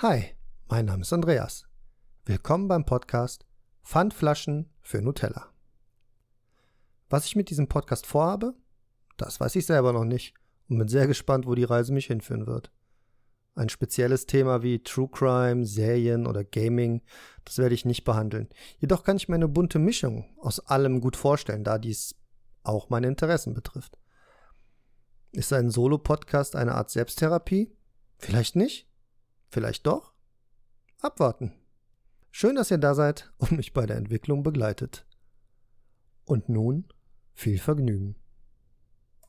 Hi, mein Name ist Andreas. Willkommen beim Podcast Pfandflaschen für Nutella. Was ich mit diesem Podcast vorhabe, das weiß ich selber noch nicht und bin sehr gespannt, wo die Reise mich hinführen wird. Ein spezielles Thema wie True Crime, Serien oder Gaming, das werde ich nicht behandeln. Jedoch kann ich mir eine bunte Mischung aus allem gut vorstellen, da dies auch meine Interessen betrifft. Ist ein Solo-Podcast eine Art Selbsttherapie? Vielleicht nicht? Vielleicht doch? Abwarten. Schön, dass ihr da seid und mich bei der Entwicklung begleitet. Und nun viel Vergnügen.